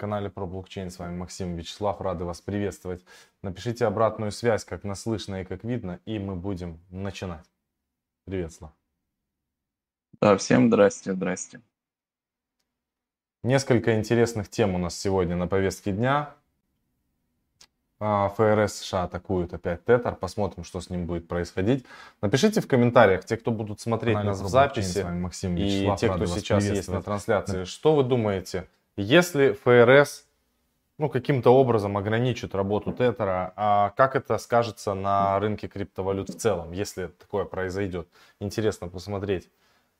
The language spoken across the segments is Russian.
канале про блокчейн. С вами Максим Вячеслав. Рады вас приветствовать. Напишите обратную связь, как нас слышно и как видно, и мы будем начинать. Привет, Слав. Да, всем здрасте, здрасте. Несколько интересных тем у нас сегодня на повестке дня. А, ФРС США атакуют опять Тетер. Посмотрим, что с ним будет происходить. Напишите в комментариях, те, кто будут смотреть Канал нас в записи, Максим и те, кто сейчас есть на трансляции, что вы думаете если ФРС ну, каким-то образом ограничит работу Тетера, а как это скажется на рынке криптовалют в целом, если такое произойдет? Интересно посмотреть,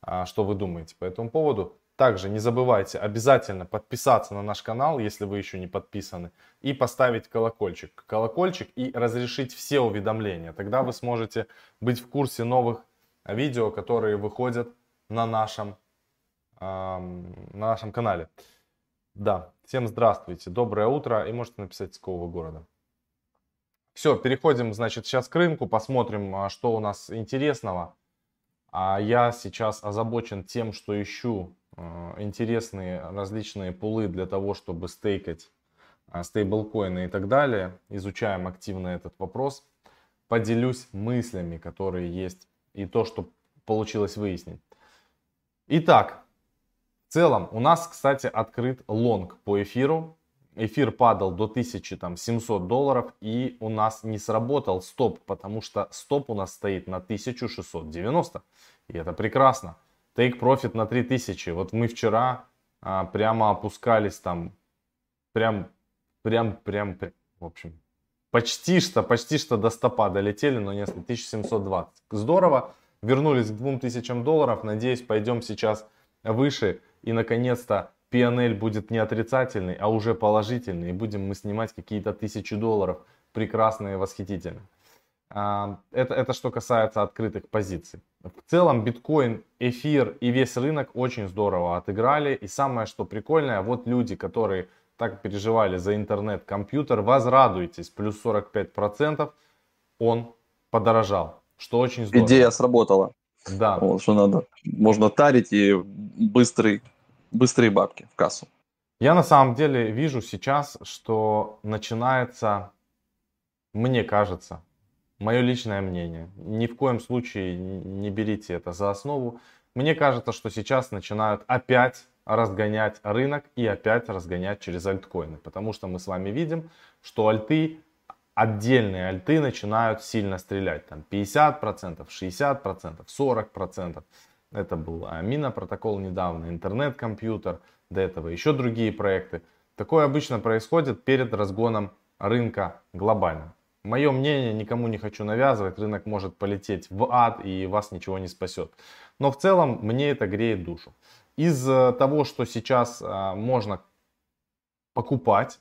а, что вы думаете по этому поводу. Также не забывайте обязательно подписаться на наш канал, если вы еще не подписаны, и поставить колокольчик. Колокольчик и разрешить все уведомления. Тогда вы сможете быть в курсе новых видео, которые выходят на нашем, на нашем канале. Да, всем здравствуйте, доброе утро и можете написать с какого города. Все, переходим, значит, сейчас к рынку, посмотрим, а, что у нас интересного. А я сейчас озабочен тем, что ищу а, интересные различные пулы для того, чтобы стейкать а, стейблкоины и так далее. Изучаем активно этот вопрос. Поделюсь мыслями, которые есть и то, что получилось выяснить. Итак, в целом, у нас, кстати, открыт лонг по эфиру. Эфир падал до 1700 долларов и у нас не сработал стоп, потому что стоп у нас стоит на 1690. И это прекрасно. Take profit на 3000. Вот мы вчера а, прямо опускались там, прям, прям, прям, прям, в общем, почти что, почти что до стопа долетели, но не 1720. Здорово. Вернулись к 2000 долларов. Надеюсь, пойдем сейчас выше и наконец-то PNL будет не отрицательный, а уже положительный. И будем мы снимать какие-то тысячи долларов. Прекрасно и восхитительно. А, это, это что касается открытых позиций. В целом биткоин, эфир и весь рынок очень здорово отыграли. И самое что прикольное, вот люди, которые так переживали за интернет-компьютер, возрадуйтесь, плюс 45%, он подорожал, что очень здорово. Идея сработала. Да. Вот, что надо. Можно тарить и быстрый, быстрые бабки в кассу. Я на самом деле вижу сейчас, что начинается, мне кажется, мое личное мнение, ни в коем случае не берите это за основу. Мне кажется, что сейчас начинают опять разгонять рынок и опять разгонять через альткоины. Потому что мы с вами видим, что альты отдельные альты начинают сильно стрелять. Там 50%, 60%, 40%. Это был Амина протокол недавно, интернет-компьютер, до этого еще другие проекты. Такое обычно происходит перед разгоном рынка глобально. Мое мнение никому не хочу навязывать, рынок может полететь в ад и вас ничего не спасет. Но в целом мне это греет душу. Из того, что сейчас а, можно покупать,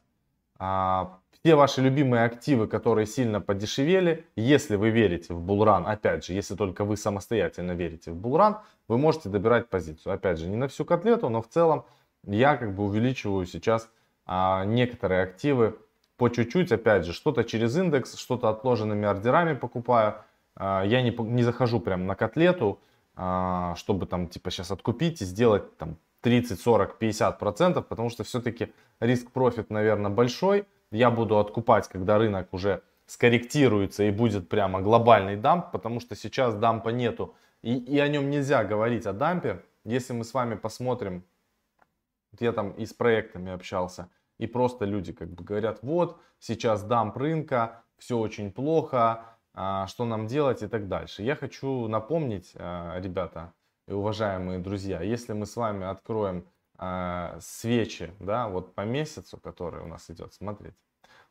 все ваши любимые активы, которые сильно подешевели, если вы верите в булран, опять же, если только вы самостоятельно верите в булран, вы можете добирать позицию. Опять же, не на всю котлету, но в целом я как бы увеличиваю сейчас а, некоторые активы по чуть-чуть, опять же, что-то через индекс, что-то отложенными ордерами покупаю. А, я не, не захожу прям на котлету, а, чтобы там типа сейчас откупить и сделать там 30, 40, 50 процентов, потому что все-таки risk-profit, наверное, большой я буду откупать, когда рынок уже скорректируется и будет прямо глобальный dump, потому что сейчас dump а нету. И, и о нем нельзя говорить, о dump е. Если мы с вами посмотрим, я там и с проектами общался, и просто люди как бы говорят, вот, сейчас dump рынка, все очень плохо, а, что нам делать и так дальше. Я хочу напомнить, а, ребята уважаемые друзья, если мы с вами откроем э, свечи, да, вот по месяцу, который у нас идет, смотрите.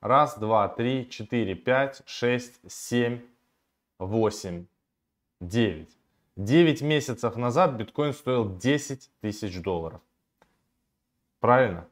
Раз, два, три, четыре, пять, шесть, семь, восемь, девять. Девять месяцев назад биткоин стоил 10 тысяч долларов. Правильно?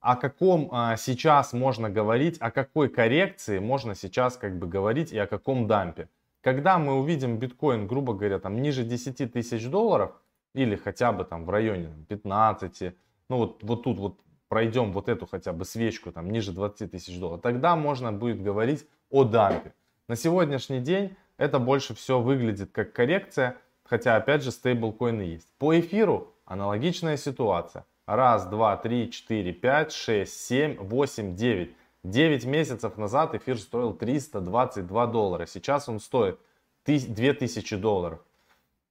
О каком а, сейчас можно говорить, о какой коррекции можно сейчас как бы говорить и о каком дампе? Когда мы увидим биткоин, грубо говоря, там ниже 10 тысяч долларов, или хотя бы там в районе 15, ну вот, вот тут вот пройдем вот эту хотя бы свечку там ниже 20 тысяч долларов, тогда можно будет говорить о дампе. На сегодняшний день это больше все выглядит как коррекция, хотя опять же стейблкоины есть. По эфиру аналогичная ситуация. Раз, два, три, четыре, пять, шесть, семь, восемь, девять. 9 месяцев назад эфир стоил 322 доллара. Сейчас он стоит 2000 долларов.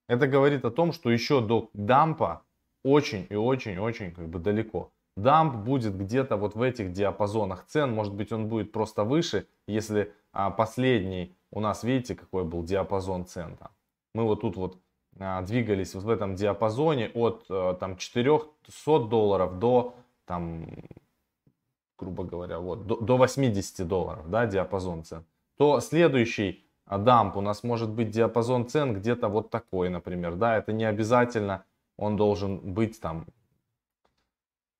Это говорит о том, что еще до дампа очень и очень-очень как бы далеко. Дамп будет где-то вот в этих диапазонах цен. Может быть он будет просто выше, если а, последний у нас, видите, какой был диапазон цен там. Мы вот тут вот а, двигались вот в этом диапазоне от а, там 400 долларов до там грубо говоря, вот, до, до 80 долларов, да, диапазон цен, то следующий дамп у нас может быть диапазон цен где-то вот такой, например, да, это не обязательно он должен быть там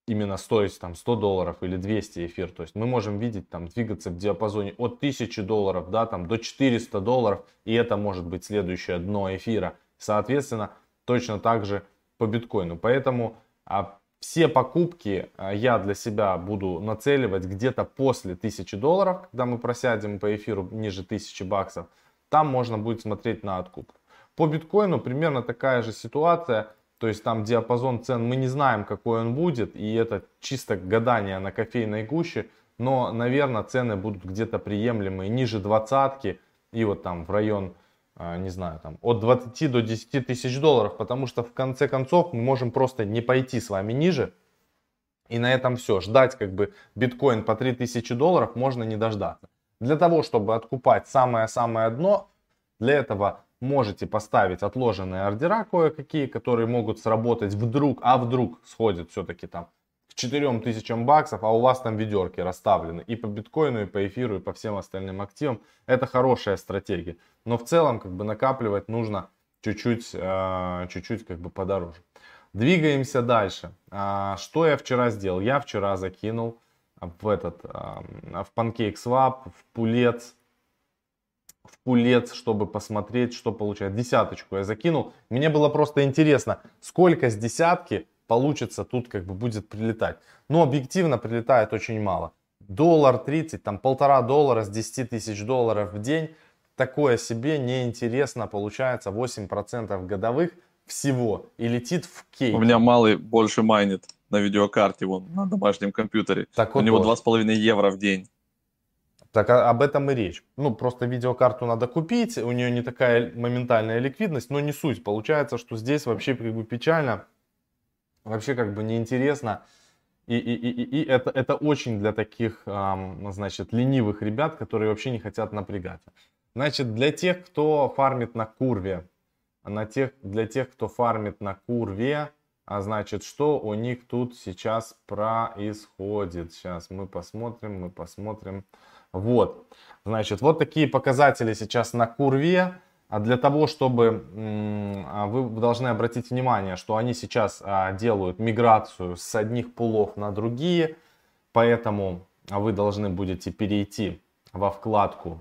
именно стоить там 100 долларов или 200 эфир, то есть мы можем видеть там двигаться в диапазоне от 1000 долларов, да, там до 400 долларов, и это может быть следующее дно эфира, соответственно, точно так же по биткоину, поэтому а, все покупки а, я для себя буду нацеливать где-то после 1000 долларов, когда мы просядем по эфиру ниже 1000 баксов. Там можно будет смотреть на откуп. По биткоину примерно такая же ситуация. То есть там диапазон цен мы не знаем, какой он будет. И это чисто гадание на кофейной гуще. Но, наверное, цены будут где-то приемлемые ниже двадцатки. И вот там в район не знаю, там, от 20 до 10 тысяч долларов, потому что в конце концов мы можем просто не пойти с вами ниже, и на этом все. Ждать как бы биткоин по 3000 долларов можно не дождаться. Для того, чтобы откупать самое-самое дно, для этого можете поставить отложенные ордера кое-какие, которые могут сработать вдруг, а вдруг сходит все-таки там к 4000 баксов, а у вас там ведерки расставлены и по биткоину, и по эфиру, и по всем остальным активам. Это хорошая стратегия. Но в целом как бы накапливать нужно чуть-чуть, э, чуть-чуть как бы подороже. Двигаемся дальше. А, что я вчера сделал? Я вчера закинул в этот, в PancakeSwap, в пулец, в пулец, чтобы посмотреть, что получается. Десяточку я закинул. Мне было просто интересно, сколько с десятки получится, тут как бы будет прилетать. Но объективно прилетает очень мало. Доллар 30, там полтора доллара с 10 тысяч долларов в день. Такое себе неинтересно получается 8% годовых всего и летит в кейк. У меня малый больше майнит на видеокарте вон, на домашнем компьютере. Так У него 2,5 евро в день. Так а, об этом и речь. Ну, просто видеокарту надо купить, у нее не такая моментальная ликвидность, но не суть. Получается, что здесь вообще как бы печально вообще как бы неинтересно. И, и, и, и это, это очень для таких, значит, ленивых ребят, которые вообще не хотят напрягаться. Значит, для тех, кто фармит на курве, на тех, для тех, кто фармит на курве, а значит, что у них тут сейчас происходит? Сейчас мы посмотрим, мы посмотрим. Вот, значит, вот такие показатели сейчас на курве. А для того, чтобы а, вы должны обратить внимание, что они сейчас а, делают миграцию с одних пулов на другие, поэтому вы должны будете перейти во вкладку,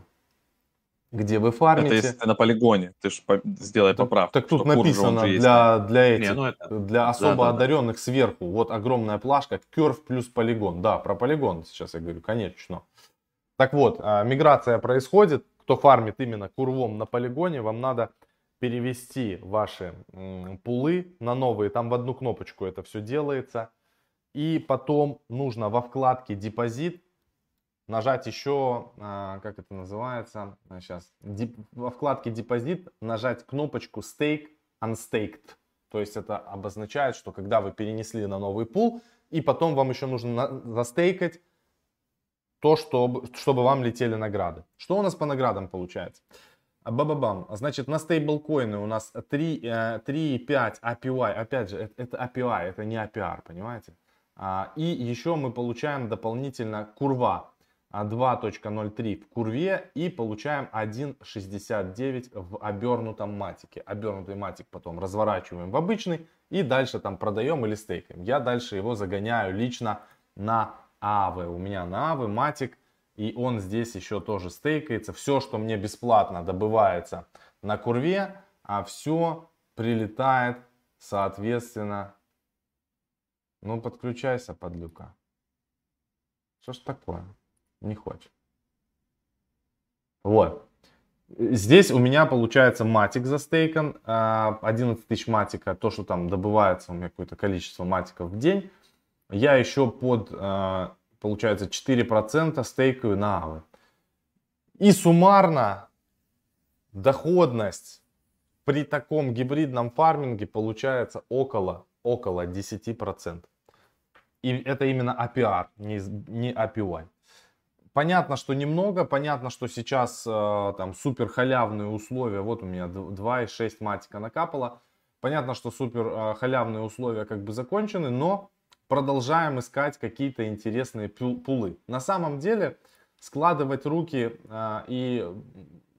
где вы фармите. Это если ты на полигоне, ты же сделай поправку. Так, так тут написано для, для этих, Не, ну это... для особо да, да, одаренных да. сверху, вот огромная плашка, curve плюс полигон. Да, про полигон сейчас я говорю, конечно. Так вот, миграция происходит, кто фармит именно курвом на полигоне, вам надо перевести ваши пулы на новые. Там в одну кнопочку это все делается. И потом нужно во вкладке депозит нажать еще, а, как это называется, сейчас, во вкладке депозит нажать кнопочку stake unstaked. То есть это обозначает, что когда вы перенесли на новый пул, и потом вам еще нужно застейкать то, чтобы, чтобы вам летели награды. Что у нас по наградам получается? Бабабам. Значит, на стейблкоины у нас 3,5 API. Опять же, это API, это не APR, понимаете? А, и еще мы получаем дополнительно курва 2.03 в курве и получаем 1.69 в обернутом матике. Обернутый матик потом разворачиваем в обычный и дальше там продаем или стейкаем. Я дальше его загоняю лично на Авы. У меня на Авы Матик. И он здесь еще тоже стейкается. Все, что мне бесплатно добывается на курве, а все прилетает, соответственно. Ну, подключайся, подлюка. Что ж такое? Не хочет. Вот. Здесь у меня получается матик застейкан. 11 а, тысяч матика. То, что там добывается у меня какое-то количество матиков в день. Я еще под, э, получается, 4% стейкаю на авы. И суммарно доходность при таком гибридном фарминге получается около, около 10%. И это именно APR, не, не APY. Понятно, что немного, понятно, что сейчас э, там супер халявные условия. Вот у меня 2,6 матика накапало. Понятно, что супер э, халявные условия как бы закончены, но продолжаем искать какие-то интересные пулы. На самом деле складывать руки э, и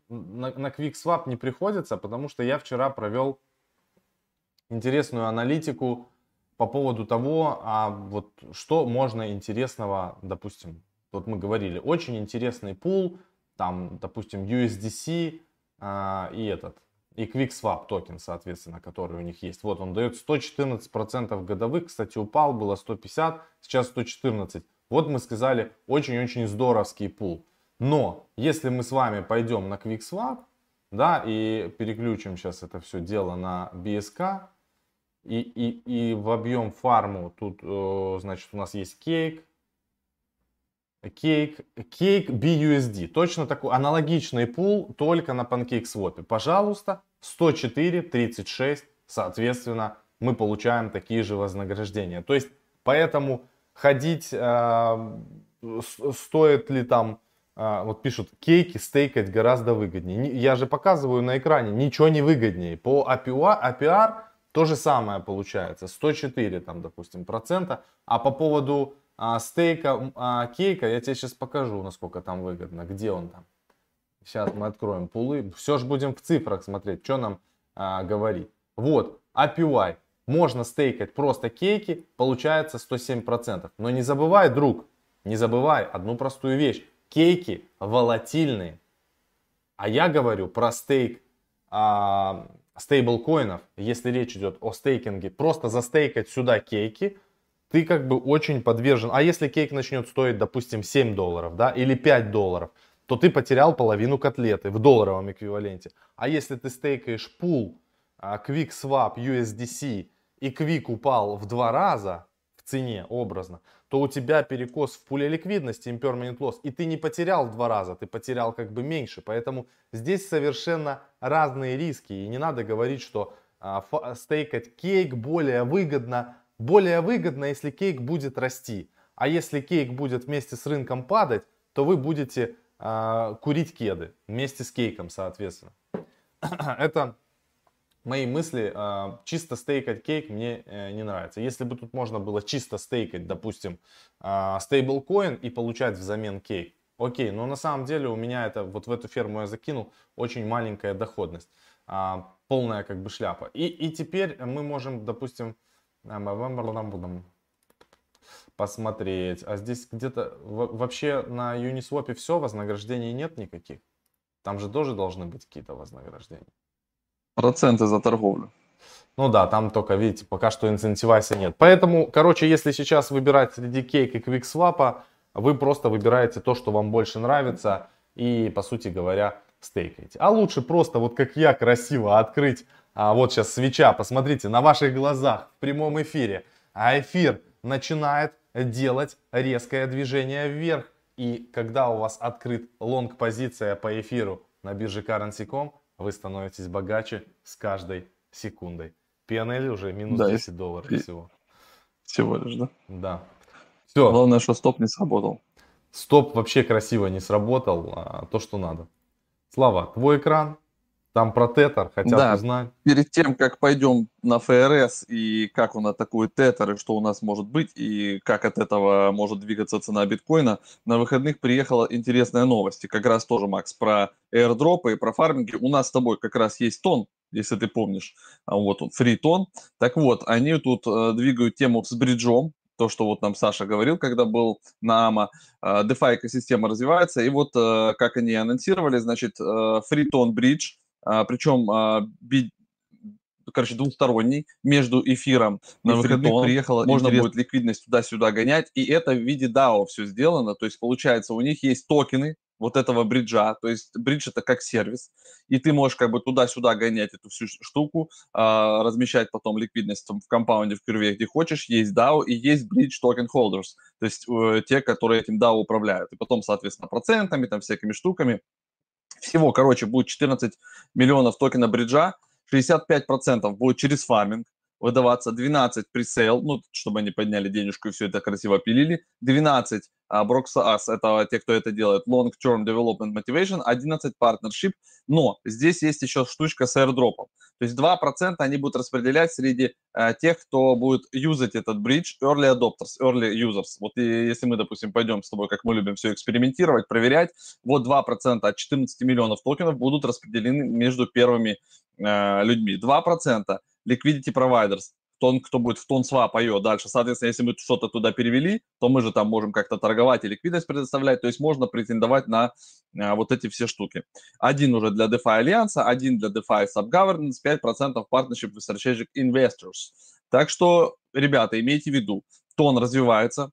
на, на QuickSwap не приходится, потому что я вчера провел интересную аналитику по поводу того, а вот что можно интересного, допустим, вот мы говорили, очень интересный пул, там, допустим, USDC а, и этот, и QuickSwap токен, соответственно, который у них есть. Вот он дает 114% годовых, кстати, упал, было 150, сейчас 114. Вот мы сказали, очень-очень здоровский пул. Но если мы с вами пойдем на QuickSwap, да, и переключим сейчас это все дело на BSK, и, и, и в объем фарму тут, э, значит, у нас есть Cake, Cake, Cake BUSD. Точно такой аналогичный пул, только на PancakeSwap. Пожалуйста, 104.36, соответственно, мы получаем такие же вознаграждения. То есть, поэтому ходить, э, стоит ли там а, вот пишут, кейки стейкать гораздо выгоднее. Я же показываю на экране, ничего не выгоднее. По APR, APR то же самое получается, 104 там, допустим, процента. А по поводу а, стейка а, кейка, я тебе сейчас покажу, насколько там выгодно, где он там. Сейчас мы откроем пулы. Все же будем в цифрах смотреть, что нам а, говорит. Вот, APY. Можно стейкать просто кейки, получается 107%. Но не забывай, друг, не забывай одну простую вещь кейки волатильные. А я говорю про стейк а, стейблкоинов, если речь идет о стейкинге, просто застейкать сюда кейки, ты как бы очень подвержен. А если кейк начнет стоить, допустим, 7 долларов, да, или 5 долларов, то ты потерял половину котлеты в долларовом эквиваленте. А если ты стейкаешь пул а, Quick Swap USDC и Quick упал в два раза в цене образно, то у тебя перекос в пуле ликвидности, impermanent loss, и ты не потерял в два раза, ты потерял как бы меньше. Поэтому здесь совершенно разные риски. И не надо говорить, что а, стейкать кейк более выгодно. Более выгодно, если кейк будет расти. А если кейк будет вместе с рынком падать, то вы будете а, курить кеды вместе с кейком, соответственно. Это мои мысли, а, чисто стейкать кейк мне э, не нравится. Если бы тут можно было чисто стейкать, допустим, стейблкоин и получать взамен кейк, окей, но на самом деле у меня это, вот в эту ферму я закинул, очень маленькая доходность, а, полная как бы шляпа. И, и теперь мы можем, допустим, посмотреть, а здесь где-то вообще на Uniswap все, вознаграждений нет никаких. Там же тоже должны быть какие-то вознаграждения. Проценты за торговлю. Ну да, там только, видите, пока что инцентивайса нет. Поэтому, короче, если сейчас выбирать среди кейк и квиксвапа, вы просто выбираете то, что вам больше нравится и, по сути говоря, стейкаете. А лучше просто, вот как я, красиво открыть, а вот сейчас свеча, посмотрите, на ваших глазах в прямом эфире. А эфир начинает делать резкое движение вверх. И когда у вас открыт лонг позиция по эфиру на бирже Currency.com, вы становитесь богаче с каждой секундой. PNL уже минус да, 10 долларов и... всего. Всего лишь, да? Да. Все. Главное, что стоп не сработал. Стоп вообще красиво не сработал, а то, что надо. Слава, твой экран, там про тетер хотят да, узнать. Перед тем, как пойдем на ФРС и как он атакует тетер, и что у нас может быть, и как от этого может двигаться цена биткоина, на выходных приехала интересная новость. И как раз тоже, Макс, про airdropы и про фарминги. У нас с тобой как раз есть тон, если ты помнишь. А вот он, фритон. Так вот, они тут э, двигают тему с бриджом, то, что вот нам Саша говорил, когда был на АМА, э, DeFi экосистема развивается, и вот э, как они анонсировали, значит, фритон бридж, а, причем а, короче, двухсторонний между эфиром на выходных приехала, можно интерес... будет ликвидность туда-сюда гонять, и это в виде DAO все сделано, то есть получается у них есть токены, вот этого бриджа, то есть бридж это как сервис, и ты можешь как бы туда-сюда гонять эту всю штуку, а, размещать потом ликвидность в компаунде, в курве, где хочешь, есть DAO и есть bridge token holders, то есть э, те, которые этим DAO управляют, и потом, соответственно, процентами, там, всякими штуками. Всего, короче, будет 14 миллионов токена бриджа, 65% будет через фарминг, выдаваться 12 пресейл, ну, чтобы они подняли денежку и все это красиво пилили, 12 а, Broxas, это те, кто это делает, Long Term Development Motivation, 11 Partnership, но здесь есть еще штучка с airdrop. То есть 2% они будут распределять среди а, тех, кто будет юзать этот бридж, early adopters, early users. Вот и если мы, допустим, пойдем с тобой, как мы любим все экспериментировать, проверять, вот 2% от 14 миллионов токенов будут распределены между первыми э, людьми. 2% liquidity providers, тон, кто будет в тон свап ее дальше. Соответственно, если мы что-то туда перевели, то мы же там можем как-то торговать и ликвидность предоставлять. То есть можно претендовать на а, вот эти все штуки. Один уже для DeFi Альянса, один для DeFi Subgovernance, 5% partnership with strategic investors. Так что, ребята, имейте в виду, тон развивается,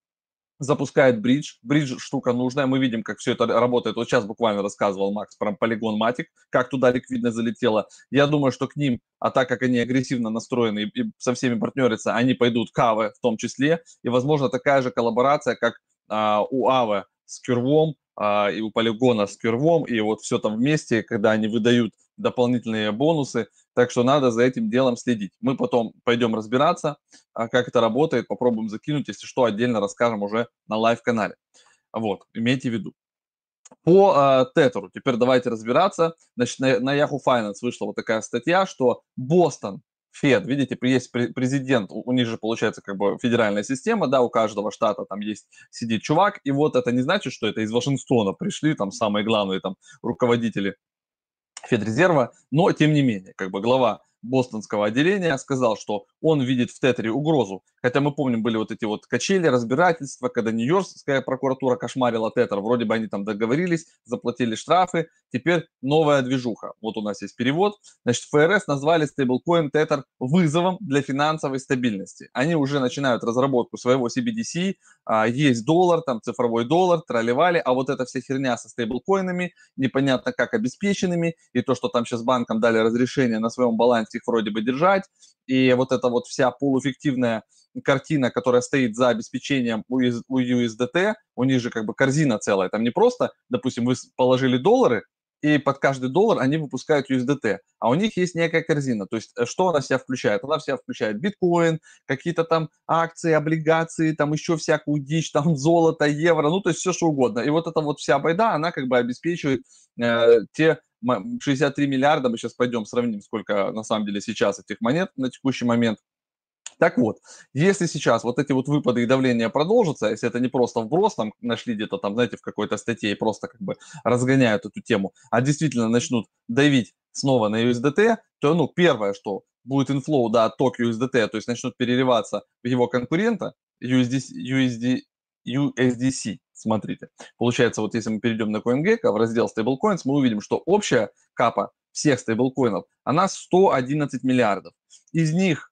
запускает бридж. Бридж штука нужная. Мы видим, как все это работает. Вот сейчас буквально рассказывал Макс про полигон Матик, как туда ликвидность залетела. Я думаю, что к ним, а так как они агрессивно настроены и, со всеми партнерятся, они пойдут к в том числе. И, возможно, такая же коллаборация, как а, у Aave с Curve ом, а, и у полигона с Curve ом, и вот все там вместе, когда они выдают дополнительные бонусы, так что надо за этим делом следить. Мы потом пойдем разбираться, а, как это работает, попробуем закинуть, если что, отдельно расскажем уже на live -канале. Вот, имейте в виду. По э, Tether у теперь давайте разбираться. Значит, на, на Yahoo Finance вышла вот такая статья, что Boston Fed, видите, есть президент, у них же получается как бы федеральная система, да, у каждого штата там есть, сидит чувак, и вот это не значит, что это из Вашингтона пришли там самые главные там руководители Федрезерва, но тем не менее, как бы глава бостонского отделения сказал, что он видит в Тетре угрозу. Хотя мы помним, были вот эти вот качели, разбирательства, когда Нью-Йоркская прокуратура кошмарила Тетр, вроде бы они там договорились, заплатили штрафы, теперь новая движуха. Вот у нас есть перевод. Значит, ФРС назвали стейблкоин Тетр вызовом для финансовой стабильности. Они уже начинают разработку своего CBDC, а, есть доллар, там цифровой доллар, тролливали, а вот эта вся херня со стейблкоинами, непонятно как обеспеченными, и то, что там сейчас банкам дали разрешение на своем балансе их вроде бы держать, и вот эта вот вся полуэффективная картина, которая стоит за обеспечением у USDT, у них же как бы корзина целая, там не просто, допустим, вы положили доллары, и под каждый доллар они выпускают USDT, а у них есть некая корзина. То есть э, что она себя включает? Она себя включает биткоин, какие-то там акции, облигации, там еще всякую дичь, там золото, евро, ну то есть все что угодно. И вот эта вот вся байда, она как бы обеспечивает э, те 63 миллиарда, мы сейчас пойдем сравним, сколько на самом деле сейчас этих монет на текущий момент. Так вот, если сейчас вот эти вот выпады и давления продолжатся, если это не просто вброс, там нашли где-то там, знаете, в какой-то статье и просто как бы разгоняют эту тему, а действительно начнут давить снова на USDT, то, ну, первое, что будет инфлоу, да, ток USDT, то есть начнут переливаться в его конкурента, USD, USD, USDC, смотрите. Получается, вот если мы перейдем на CoinGecko, в раздел Stablecoins, мы увидим, что общая капа всех стейблкоинов, она 111 миллиардов. Из них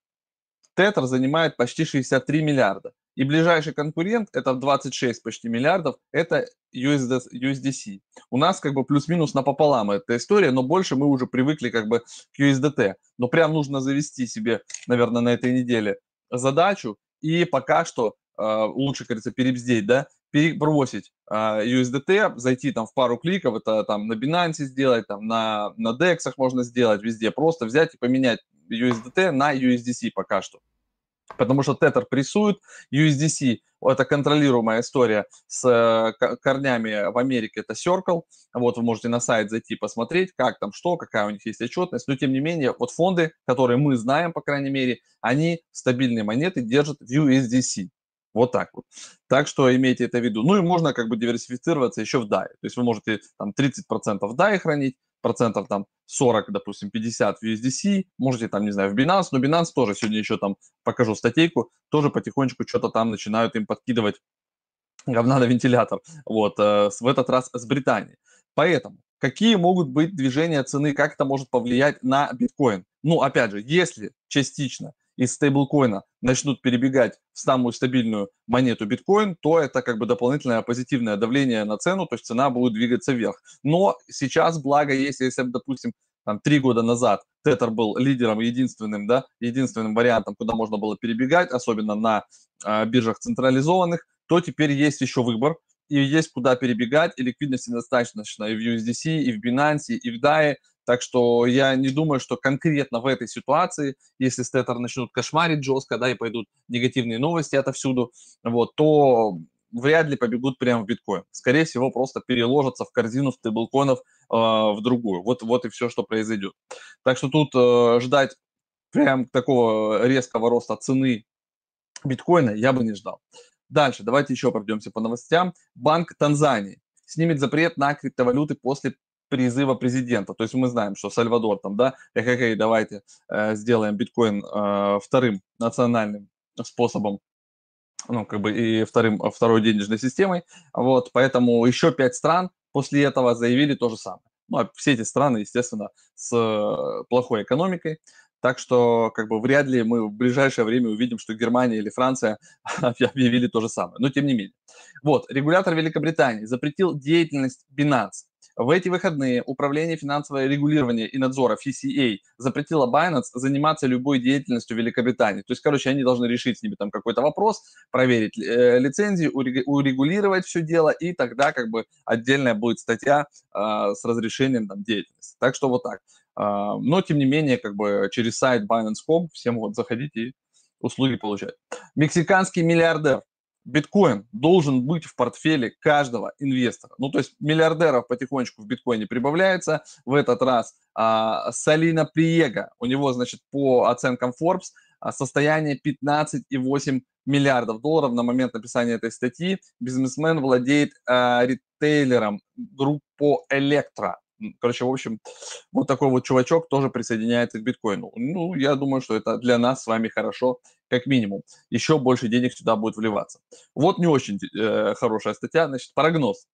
Tether занимает почти 63 миллиарда. И ближайший конкурент, это 26 почти миллиардов, это USD, USDC. У нас как бы плюс-минус напополам эта история, но больше мы уже привыкли как бы к USDT. Но прям нужно завести себе, наверное, на этой неделе задачу и пока что э, лучше, кажется, перебздеть, да, перебросить э, USDT, зайти там в пару кликов, это там на Binance сделать, там на, на DEX можно сделать везде, просто взять и поменять USDT на USDC пока что. Потому что Tether прессует, USDC это контролируемая история с э, корнями в Америке, это Circle. Вот вы можете на сайт зайти посмотреть, как там что, какая у них есть отчетность. Но тем не менее, вот фонды, которые мы знаем, по крайней мере, они стабильные монеты держат в USDC. Вот так вот. Так что имейте это в виду. Ну и можно как бы диверсифицироваться еще в DAI. То есть вы можете там 30% в DAI хранить, процентов там 40, допустим, 50 в USDC, можете там, не знаю, в Binance, но Binance тоже сегодня еще там покажу статейку, тоже потихонечку что-то там начинают им подкидывать говна на вентилятор. Вот, э, в этот раз с Британии. Поэтому, какие могут быть движения цены, как это может повлиять на биткоин? Ну, опять же, если частично из стейблкоина начнут перебегать в самую стабильную монету биткоин, то это как бы дополнительное позитивное давление на цену, то есть цена будет двигаться вверх. Но сейчас, благо, если, если допустим, там, три года назад Тетер был лидером, единственным, да, единственным вариантом, куда можно было перебегать, особенно на э, биржах централизованных, то теперь есть еще выбор, и есть куда перебегать, и ликвидности достаточно и в USDC, и в Binance, и в DAI, так что я не думаю, что конкретно в этой ситуации, если стетер начнут кошмарить жестко, да, и пойдут негативные новости отовсюду, вот, то вряд ли побегут прямо в биткоин. Скорее всего, просто переложатся в корзину стейблкоинов э, в другую. Вот, вот и все, что произойдет. Так что тут э, ждать прям такого резкого роста цены биткоина я бы не ждал. Дальше, давайте еще пройдемся по новостям. Банк Танзании снимет запрет на криптовалюты после призыва президента. То есть мы знаем, что Сальвадор там, да, эх, эх, эх давайте э, сделаем биткоин э, вторым национальным способом ну, как бы и вторым, второй денежной системой. Вот, поэтому еще пять стран после этого заявили то же самое. Ну, а все эти страны, естественно, с э, плохой экономикой. Так что, как бы, вряд ли мы в ближайшее время увидим, что Германия или Франция объявили то же самое. Но тем не менее. Вот, регулятор Великобритании запретил деятельность Binance. В эти выходные Управление финансового регулирования и надзора FCA запретило Binance заниматься любой деятельностью Великобритании. То есть, короче, они должны решить с ними там какой-то вопрос, проверить э, лицензии, урегулировать все дело, и тогда как бы отдельная будет статья э, с разрешением там деятельности. Так что вот так. Uh, но, тем не менее, как бы через сайт Binance.com все могут заходить и услуги получать. Мексиканский миллиардер биткоин должен быть в портфеле каждого инвестора. Ну, то есть миллиардеров потихонечку в биткоине прибавляется. В этот раз а, Салина Приега, у него, значит, по оценкам Forbes, а, состояние 15,8 миллиардов долларов на момент написания этой статьи. Бизнесмен владеет а, ритейлером группу Электро. Короче, в общем, вот такой вот чувачок тоже присоединяется к биткоину. Ну, я думаю, что это для нас с вами хорошо, как минимум. Еще больше денег сюда будет вливаться. Вот не очень э, хорошая статья, значит, прогноз.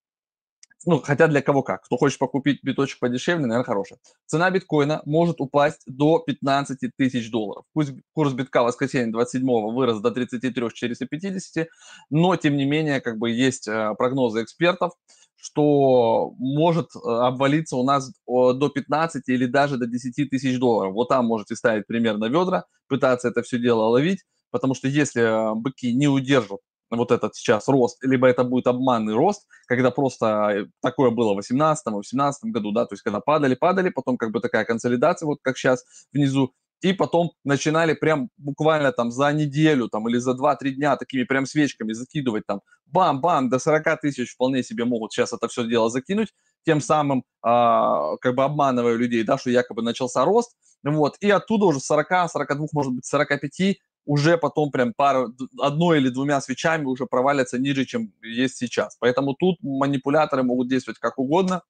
Ну, хотя для кого как. Кто хочет покупить биточек подешевле, наверное, хорошая. Цена биткоина может упасть до 15 тысяч долларов. Пусть курс битка в воскресенье 27-го вырос до 33 450, но, тем не менее, как бы есть э, прогнозы экспертов, что может э, обвалиться у нас до 15 или даже до 10 тысяч долларов. Вот там можете ставить примерно ведра, пытаться это все дело ловить, потому что если э, быки не удержат вот этот сейчас рост, либо это будет обманный рост, когда просто такое было в 2018-2018 году, да, то есть когда падали, падали, потом как бы такая консолидация, вот как сейчас внизу, и потом начинали прям буквально там за неделю там или за 2-3 дня такими прям свечками закидывать там. Бам-бам, до 40 тысяч вполне себе могут сейчас это все дело закинуть, тем самым а, как бы обманывая людей, да, что якобы начался рост, вот, и оттуда уже 40, 42, может быть 45 уже потом прям пару, одной или двумя свечами уже провалятся ниже, чем есть сейчас. Поэтому тут манипуляторы могут действовать как угодно,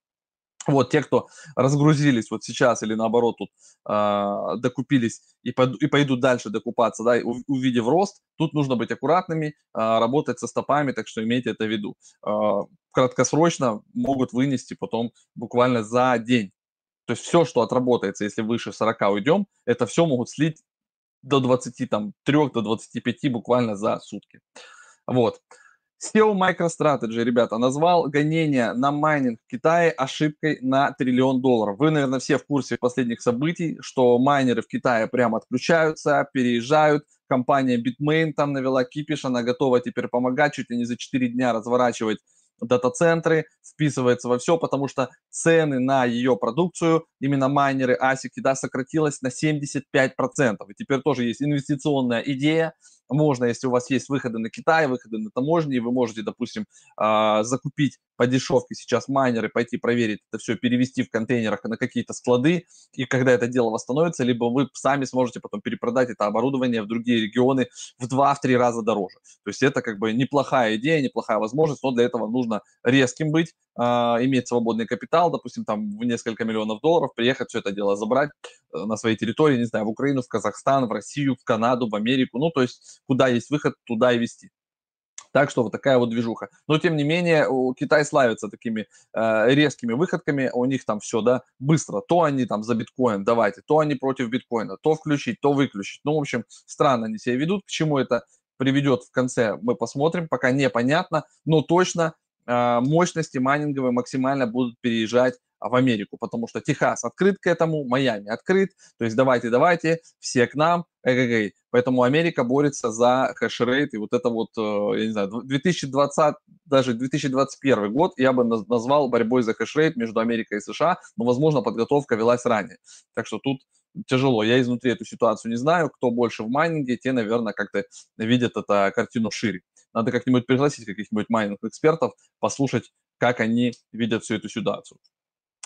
вот те, кто разгрузились вот сейчас или наоборот тут э, докупились и, под, и пойдут дальше докупаться, да, увидев рост, тут нужно быть аккуратными, э, работать со стопами, так что имейте это в виду. Э, краткосрочно могут вынести потом буквально за день. То есть все, что отработается, если выше 40 уйдем, это все могут слить до 23, там, 3 до 25 буквально за сутки. Вот. SEO MicroStrategy, ребята, назвал гонение на майнинг в Китае ошибкой на триллион долларов. Вы, наверное, все в курсе последних событий, что майнеры в Китае прямо отключаются, переезжают. Компания Bitmain там навела кипиш, она готова теперь помогать, чуть ли не за 4 дня разворачивать дата-центры, вписывается во все, потому что цены на ее продукцию, именно майнеры, асики, да, сократилось на 75%. И теперь тоже есть инвестиционная идея, можно, если у вас есть выходы на Китай, выходы на таможни, вы можете, допустим, а, закупить по дешевке сейчас майнеры, пойти проверить это все, перевести в контейнерах на какие-то склады, и когда это дело восстановится, либо вы сами сможете потом перепродать это оборудование в другие регионы в 2-3 раза дороже. То есть это как бы неплохая идея, неплохая возможность, но для этого нужно резким быть, иметь свободный капитал, допустим, там в несколько миллионов долларов, приехать все это дело забрать э, на своей территории, не знаю, в Украину, в Казахстан, в Россию, в Канаду, в Америку, ну, то есть куда есть выход, туда и вести. Так что вот такая вот движуха. Но тем не менее, Китай славится такими э, резкими выходками, у них там все, да, быстро. То они там за биткоин, давайте, то они против биткоина, то включить, то выключить. Ну, в общем, странно они себя ведут. К чему это приведет в конце, мы посмотрим, пока непонятно, но точно мощности майнинговые максимально будут переезжать в Америку, потому что Техас открыт к этому, Майами открыт, то есть давайте, давайте, все к нам, эгэгэй. Поэтому Америка борется за хэшрейт, и вот это вот, э, я не знаю, 2020, даже 2021 год я бы назвал борьбой за хэшрейт между Америкой и США, но, возможно, подготовка велась ранее. Так что тут тяжело. Я изнутри эту ситуацию не знаю. Кто больше в майнинге, те, наверное, как-то видят эту картину шире. Надо как-нибудь пригласить каких-нибудь майнинг экспертов, послушать, как они видят всю эту ситуацию.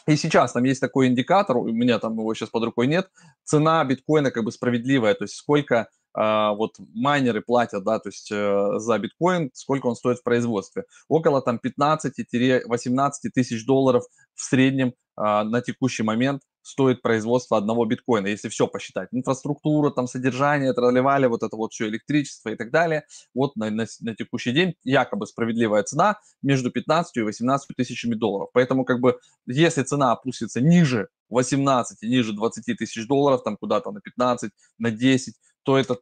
И сейчас там есть такой индикатор, у меня там его сейчас под рукой нет, цена биткоина как бы справедливая, то есть сколько вот майнеры платят, да, то есть э, за биткоин, сколько он стоит в производстве. Около там 15-18 тысяч долларов в среднем э, на текущий момент стоит производство одного биткоина, если все посчитать. Инфраструктура, там содержание, тролливали, вот это вот все электричество и так далее. Вот на, на, на текущий день якобы справедливая цена между 15 и 18 тысячами долларов. Поэтому как бы если цена опустится ниже 18, ниже 20 тысяч долларов, там куда-то на 15, на 10, то это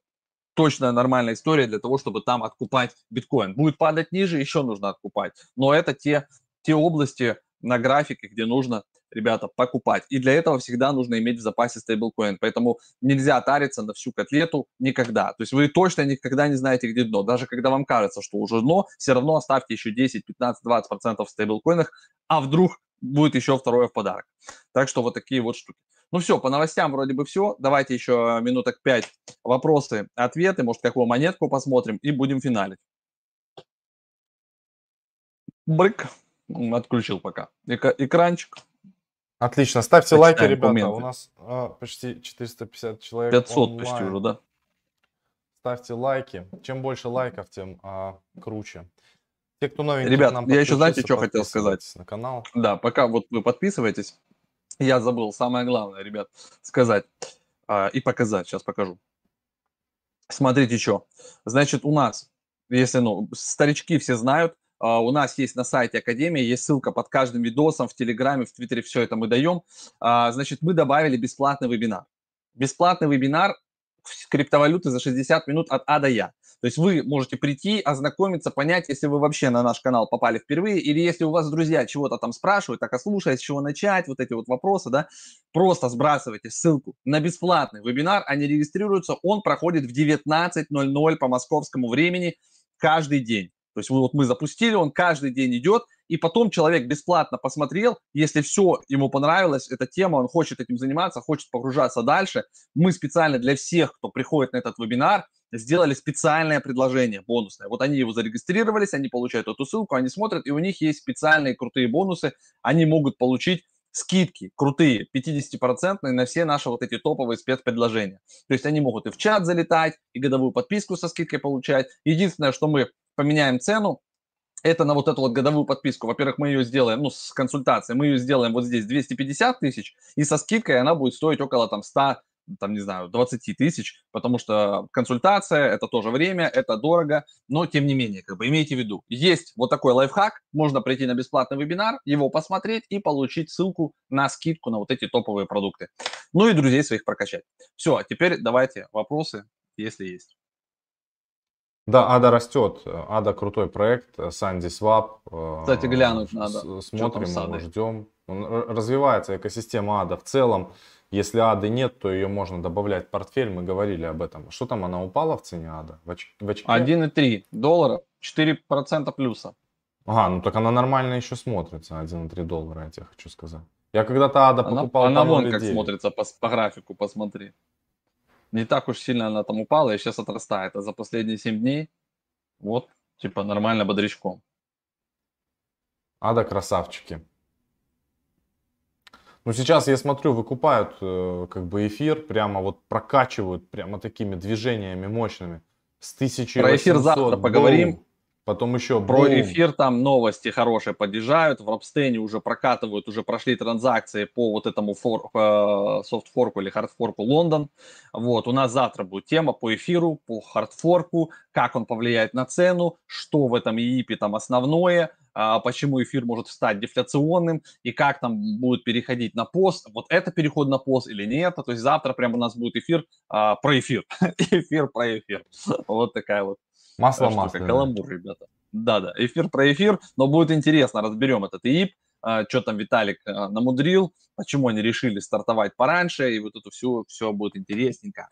точно нормальная история для того, чтобы там откупать биткоин. Будет падать ниже, еще нужно откупать. Но это те, те области на графике, где нужно ребята, покупать. И для этого всегда нужно иметь в запасе стейблкоин. Поэтому нельзя тариться на всю котлету никогда. То есть вы точно никогда не знаете, где дно. Даже когда вам кажется, что уже дно, все равно оставьте еще 10, 15, 20 процентов в стейблкоинах, а вдруг будет еще второе в подарок. Так что вот такие вот штуки. Ну все, по новостям вроде бы все. Давайте еще минуток 5 вопросы, ответы, может, какую монетку посмотрим и будем финалить. Брык. Отключил пока. Экранчик. Отлично, ставьте лайки, ребята. Моменты. У нас а, почти 450 человек. 500 онлайн. почти уже, да. Ставьте лайки. Чем больше лайков, тем а, круче. Те, кто новенький, Ребят, нам я еще знаете, что хотел сказать? На канал. Да, пока вот вы подписываетесь, я забыл самое главное, ребят, сказать а, и показать. Сейчас покажу. Смотрите, что. Значит, у нас, если, ну, старички все знают, а, у нас есть на сайте Академии, есть ссылка под каждым видосом, в Телеграме, в Твиттере, все это мы даем. А, значит, мы добавили бесплатный вебинар. Бесплатный вебинар криптовалюты за 60 минут от А до Я. То есть вы можете прийти, ознакомиться, понять, если вы вообще на наш канал попали впервые, или если у вас друзья чего-то там спрашивают, так, а слушай, с чего начать, вот эти вот вопросы, да, просто сбрасывайте ссылку на бесплатный вебинар, они регистрируются, он проходит в 19.00 по московскому времени каждый день. То есть вот мы запустили, он каждый день идет, и потом человек бесплатно посмотрел, если все ему понравилось, эта тема, он хочет этим заниматься, хочет погружаться дальше, мы специально для всех, кто приходит на этот вебинар, сделали специальное предложение бонусное. Вот они его зарегистрировались, они получают эту ссылку, они смотрят, и у них есть специальные крутые бонусы, они могут получить скидки крутые, 50% на все наши вот эти топовые спецпредложения. То есть они могут и в чат залетать, и годовую подписку со скидкой получать. Единственное, что мы поменяем цену, это на вот эту вот годовую подписку. Во-первых, мы ее сделаем, ну, с консультацией, мы ее сделаем вот здесь 250 тысяч, и со скидкой она будет стоить около там 100 там, не знаю, 20 тысяч, потому что консультация, это тоже время, это дорого, но тем не менее, как бы имейте в виду, есть вот такой лайфхак, можно прийти на бесплатный вебинар, его посмотреть и получить ссылку на скидку на вот эти топовые продукты. Ну и друзей своих прокачать. Все, а теперь давайте вопросы, если есть. Да, ADA растет. ADA крутой проект. SundaeSwap. Кстати, глянуть надо. Смотрим ждем. Он развивается экосистема ADA в целом. Если ады нет, то ее можно добавлять в портфель. Мы говорили об этом. Что там, она упала в цене ада? В, оч... в очке? 1,3 доллара, 4% плюса. Ага, ну так она нормально еще смотрится, 1,3 доллара, я тебе хочу сказать. Я когда-то ада она, покупал Она вон как смотрится по, по графику, посмотри. Не так уж сильно она там упала и сейчас отрастает. А за последние 7 дней вот, типа нормально бодрячком. Ада красавчики. Ну, сейчас я смотрю, выкупают э, как бы эфир, прямо вот прокачивают прямо такими движениями мощными. С 1800 Про эфир завтра поговорим. Потом еще Про эфир там новости хорошие подъезжают. В Рабстейне уже прокатывают, уже прошли транзакции по вот этому фор, по софтфорку или хардфорку Лондон. Вот, у нас завтра будет тема по эфиру, по хардфорку, как он повлияет на цену, что в этом ЕИПе там основное, а, почему эфир может стать дефляционным и как там будет переходить на пост. Вот это переход на пост или нет. То есть завтра прямо у нас будет эфир а, про эфир. эфир про эфир. вот такая вот Масло штука. масляное. Каламбур, ребята. Да-да, эфир про эфир, но будет интересно, разберем этот ИИП, а, что там Виталик а, намудрил, почему они решили стартовать пораньше, и вот это все, все будет интересненько.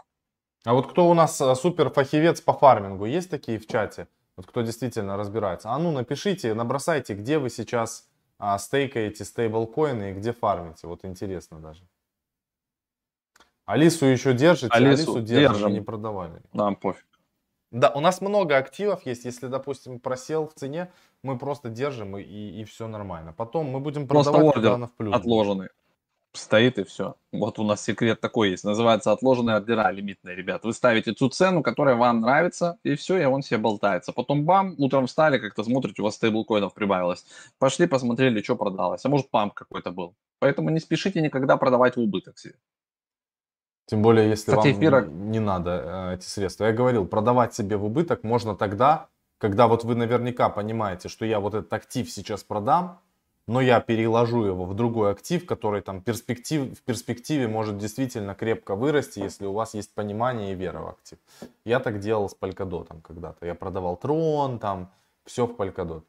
А вот кто у нас э, супер фахивец по фармингу? Есть такие в чате? Вот кто действительно разбирается? А ну напишите, набросайте, где вы сейчас а, стейкаете стейблкоины и где фармите. Вот интересно даже. Алису еще держите? Алису Алису держим, держим. не продавали. Нам пофиг. Да, у нас много активов есть. Если, допустим, просел в цене, мы просто держим и, и, все нормально. Потом мы будем Просто продавать, ордер она в плюс. Отложенный. Стоит и все. Вот у нас секрет такой есть. Называется отложенные ордера лимитные, ребят. Вы ставите ту цену, которая вам нравится, и все, и он себе болтается. Потом бам, утром встали, как-то смотрите, у вас стейблкоинов прибавилось. Пошли, посмотрели, что продалось. А может, памп какой-то был. Поэтому не спешите никогда продавать в убыток себе. Тем более, если Кстати, вам эфира- не надо э, эти средства. Я говорил, продавать себе в убыток можно тогда, когда вот вы наверняка понимаете, что я вот этот актив сейчас продам, но я переложу его в другой актив, который там перспектив, в перспективе может действительно крепко вырасти, если у вас есть понимание и вера в актив. Я так делал с Polkadot когда-то. Я продавал Трон, там, все в Polkadot.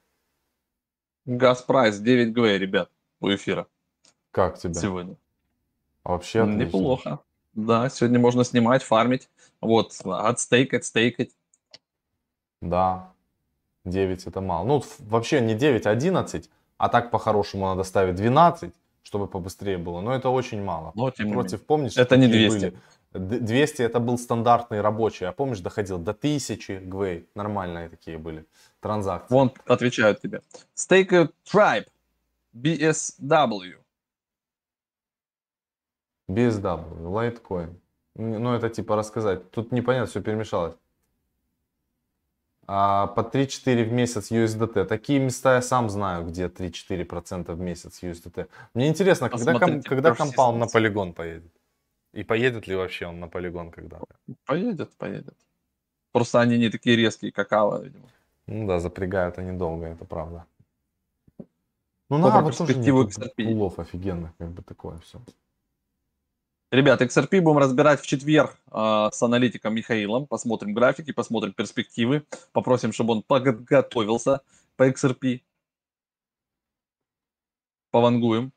Газ прайс 9 г, ребят, у эфира Как тебя? сегодня. Вообще отлично. Неплохо. Да, сегодня можно снимать, фармить. Вот, отстейкать, стейкать. Да, 9 это мало. Ну, вообще не 9, а 11, а так по-хорошему надо ставить 12, чтобы побыстрее было. Но это очень мало. Но тем Против, помнишь, Это не какие 200. были? Д- 200 это был стандартный рабочий, а помнишь, доходил до 1000 гвей. Нормальные такие были транзакции. Вон отвечают тебе. Стейкают Tribe, BSW. BSW, Litecoin. Ну, это типа рассказать. Тут непонятно, все перемешалось. А, по 3-4 в месяц USDT. Такие места я сам знаю, где 3-4% в месяц USDT. Мне интересно, когда, ком- когда компаунд на полигон поедет? И поедет ли вообще он на полигон когда-то? Поедет, поедет. Просто они не такие резкие, как Ава, видимо. Ну да, запрягают они долго, это правда. Ну, на Аве тоже нету XRP. пулов офигенных, как бы такое все. Ребят, XRP будем разбирать в четверг э, с аналитиком Михаилом. Посмотрим графики, посмотрим перспективы. Попросим, чтобы он подготовился по XRP. Повангуем.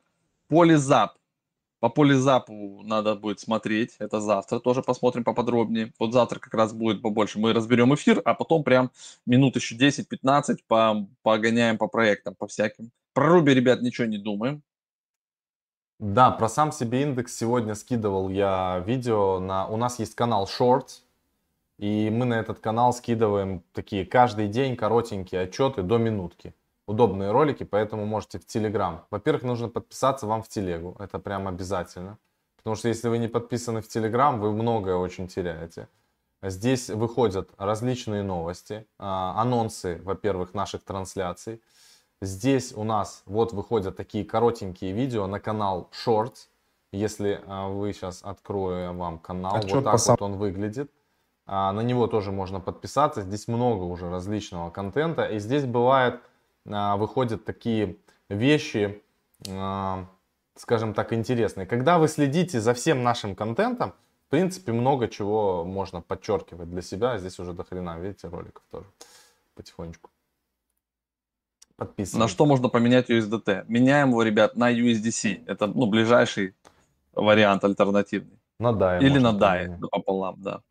Полизап. По полизапу надо будет смотреть. Это завтра тоже посмотрим поподробнее. Вот завтра как раз будет побольше. Мы разберем эфир, а потом прям минут еще 10-15 по, погоняем по проектам, по всяким. Про Руби, ребят, ничего не думаем. Да, про сам себе индекс сегодня скидывал я видео. На... У нас есть канал Shorts, и мы на этот канал скидываем такие каждый день коротенькие отчеты до минутки. Удобные ролики, поэтому можете в Телеграм. Во-первых, нужно подписаться вам в Телегу, это прям обязательно. Потому что если вы не подписаны в Телеграм, вы многое очень теряете. Здесь выходят различные новости, а, анонсы, во-первых, наших трансляций. Здесь у нас вот выходят такие коротенькие видео на канал Shorts. Если а, вы сейчас открою вам канал, Отчет вот по так сам- вот он выглядит. А, на него тоже можно подписаться. Здесь много уже различного контента. И здесь бывает, а, выходят такие вещи, а, скажем так, интересные. Когда вы следите за всем нашим контентом, в принципе, много чего можно подчеркивать для себя. Здесь уже до хрена, видите, роликов тоже потихонечку. Подписывайтесь. На что можно поменять USDT? Меняем его, ребят, на USDC. Это ну, ближайший вариант альтернативный. На DAI Или на DAI поменять. пополам, да.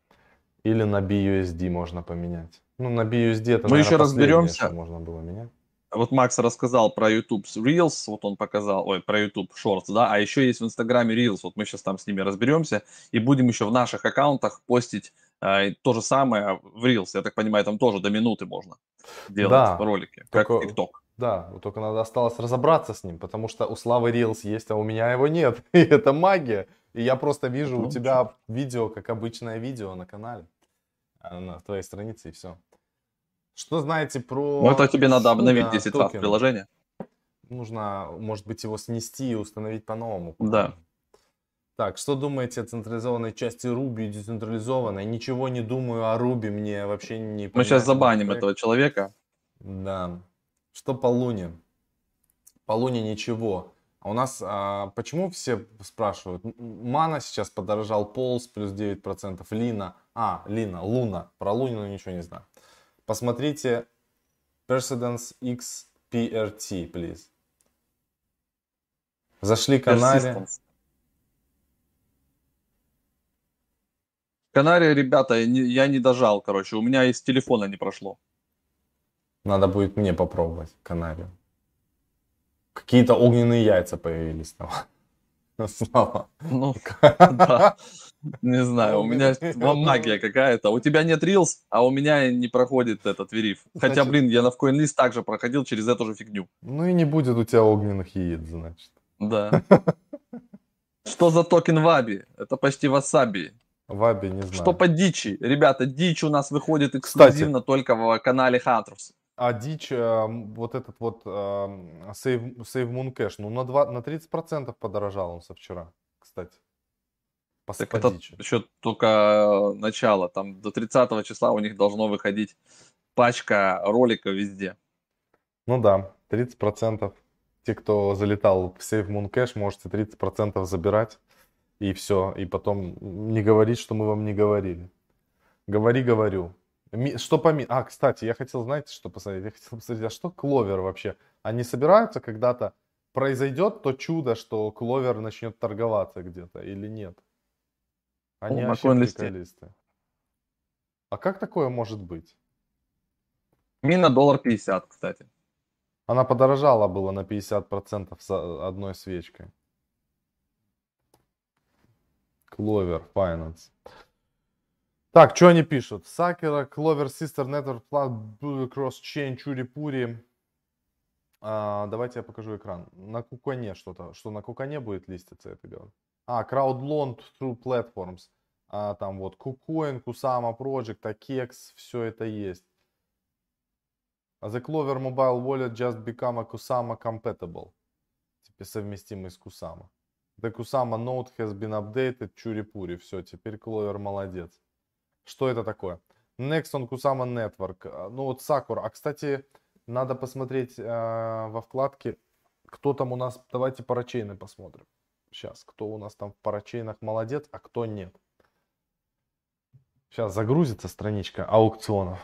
Или на BUSD можно поменять. Ну, на BUSD это, Мы наверное, еще разберемся. можно было менять. Вот Макс рассказал про YouTube Reels, вот он показал, ой, про YouTube Shorts, да, а еще есть в Инстаграме Reels, вот мы сейчас там с ними разберемся и будем еще в наших аккаунтах постить э, то же самое в Reels, я так понимаю, там тоже до минуты можно делать Да, ролики, как только- TikTok. Да, вот только надо осталось разобраться с ним, потому что у Славы Reels есть, а у меня его нет. И это магия. И я просто вижу Ну, у тебя видео, как обычное видео на канале, а, на твоей странице, и все. Что знаете про... Ну, это тебе надо обновить Suga 10 раз приложение. Нужно, может быть, его снести и установить по-новому. Да. Так, что думаете о централизованной части Ruby и децентрализованной? Ничего не думаю о Ruby, мне вообще не Мы сейчас забаним этого человека. Да. Что по Луне? По Луне ничего. А у нас, а, почему все спрашивают? Мана сейчас подорожал, Полз плюс 9%, Лина, а, Лина, Луна, про Лунину ничего не знаю. Посмотрите Precedence X PRT, please. Зашли канале. Persistence. Канария, ребята, я не, я не дожал, короче, у меня из телефона не прошло. Надо будет мне попробовать канарию. Какие-то огненные яйца появились там. Слава. Ну, да. Не знаю, у меня магия какая-то. У тебя нет Reels, а у меня не проходит этот вериф. Хотя, блин, я на в CoinList также проходил через эту же фигню. Ну и не будет у тебя огненных яиц, значит. Да. Что за токен Ваби? Это почти васаби. Ваби не знаю. Что по дичи? Ребята, дичь у нас выходит эксклюзивно только в канале Hunters. А дичь, э, вот этот вот э, Safe, SafeMoon Cash, ну на, 2, на 30% подорожал он со вчера, кстати. По, Так по это дичи. еще только э, начало. Там до 30 числа у них должно выходить пачка роликов везде. Ну да, 30%. Те, кто залетал в Save Moon Cash, можете 30% забирать. И все. И потом не говорить, что мы вам не говорили. Говори, говорю. Ми- Что по ми- А, кстати, я хотел, знаете, что посмотреть? Я хотел посмотреть, а что кловер вообще? Они собираются когда-то? Произойдет то чудо, что кловер начнет торговаться где-то или нет? Они на вообще приколисты. А как такое может быть? Мина доллар 50, кстати. Она подорожала было на 50% с одной свечкой. Clover Finance. Так, что они пишут? Сакера, Clover Sister Network Blue Cross Chain, Чури-Пури. А, давайте я покажу экран. На Кукане что-то. Что на Кукане будет листиться, это говорю. А, Crowdloan Through Platforms. А, там вот KuCoin, Kusama Project, Akex, все это есть. А The Clover Mobile Wallet just become a Kusama compatible. Теперь совместимый с Kusama. Kusama Node has been updated. Чури-пури. Все, теперь Clover молодец. Что это такое? Next on Kusama Network. А, Ну вот Sakura. А кстати, надо посмотреть э, во вкладке, кто там у нас. Давайте парачейны посмотрим. Сейчас, кто у нас там в парачейнах молодец, а кто нет. Сейчас загрузится страничка аукционов.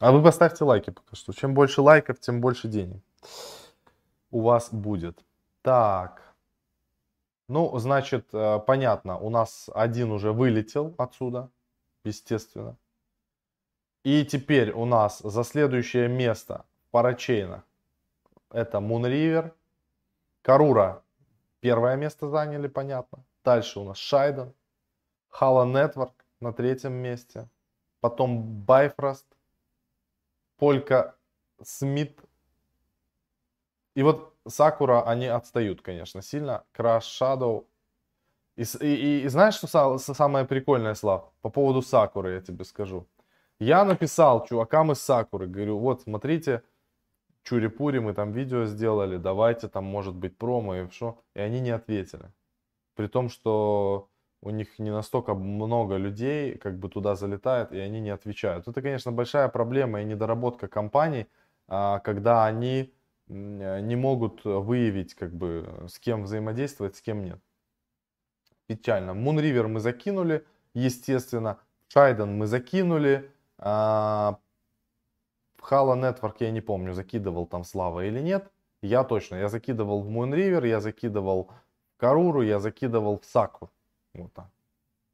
А вы поставьте лайки пока что. Чем больше лайков, тем больше денег у вас будет. Так. Ну, значит, э, понятно, у нас один уже вылетел отсюда, естественно. И теперь у нас за следующее место в парачейнах это Moonriver. Карура первое место заняли, понятно. Дальше у нас Шайден. Хала Network на третьем месте. Потом Bifrost. Полька Смит. И вот Сакура, они отстают, конечно, сильно. Crash Shadow. И, и- и- знаешь, что са- са- самое прикольное, Слав? По поводу Сакуры я тебе скажу. Я написал чувакам из Сакуры, говорю, вот, смотрите, Чури-Пури, мы там видео сделали, давайте там, может быть, промо и что. И они не ответили. При том, что у них не настолько много людей, как бы туда залетает, и они не отвечают. Это, конечно, большая проблема и недоработка компаний, а, когда они э, не могут выявить, как бы, с кем взаимодействовать, с кем нет. Печально. Moonriver мы закинули, естественно. Шайден мы закинули. А, Halo Network я не помню, закидывал там Слава или нет. Я точно, я закидывал в Moonriver, я закидывал в Каруру, я закидывал в Саку. Вот так.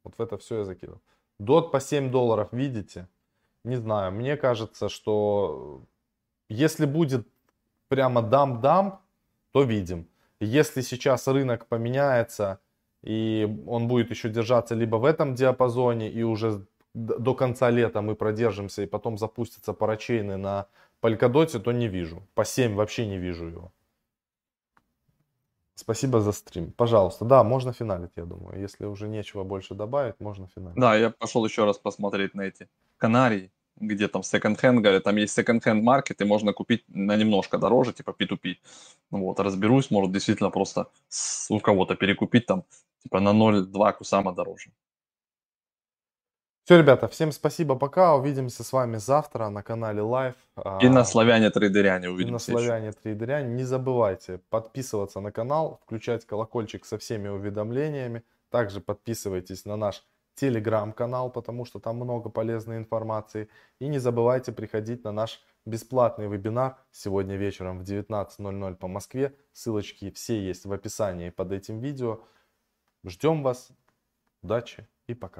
Вот в это все я закидывал. Дот по 7 долларов, видите? Не знаю, мне кажется, что если будет прямо дамп-дамп, то видим. Если сейчас рынок поменяется, и он будет еще держаться либо в этом диапазоне, и уже до конца лета мы продержимся, и потом запустятся парачейны на Polkadot, то не вижу. По 7 вообще не вижу его. Спасибо за стрим. Пожалуйста, да, можно финалить, я думаю. Если уже нечего больше добавить, можно финалить. Да, я пошел еще раз посмотреть на эти Канарии, где там секонд-хенд, говорят, там есть секонд-хенд маркет, и можно купить на немножко дороже, типа P2P. Ну вот, разберусь, может действительно просто у кого-то перекупить там, типа на 0,2 кусама дороже. Все, ребята, всем спасибо, пока. Увидимся с вами завтра на канале Live. И на А, славяне трейдеряне и на увидимся славяне трейдеряне. Не забывайте подписываться на канал, включать колокольчик со всеми уведомлениями. Также подписывайтесь на наш телеграм-канал, потому что там много полезной информации. И не забывайте приходить на наш бесплатный вебинар сегодня вечером в 19.00 по Москве. Ссылочки все есть в описании под этим видео. Ждем вас. Удачи и пока.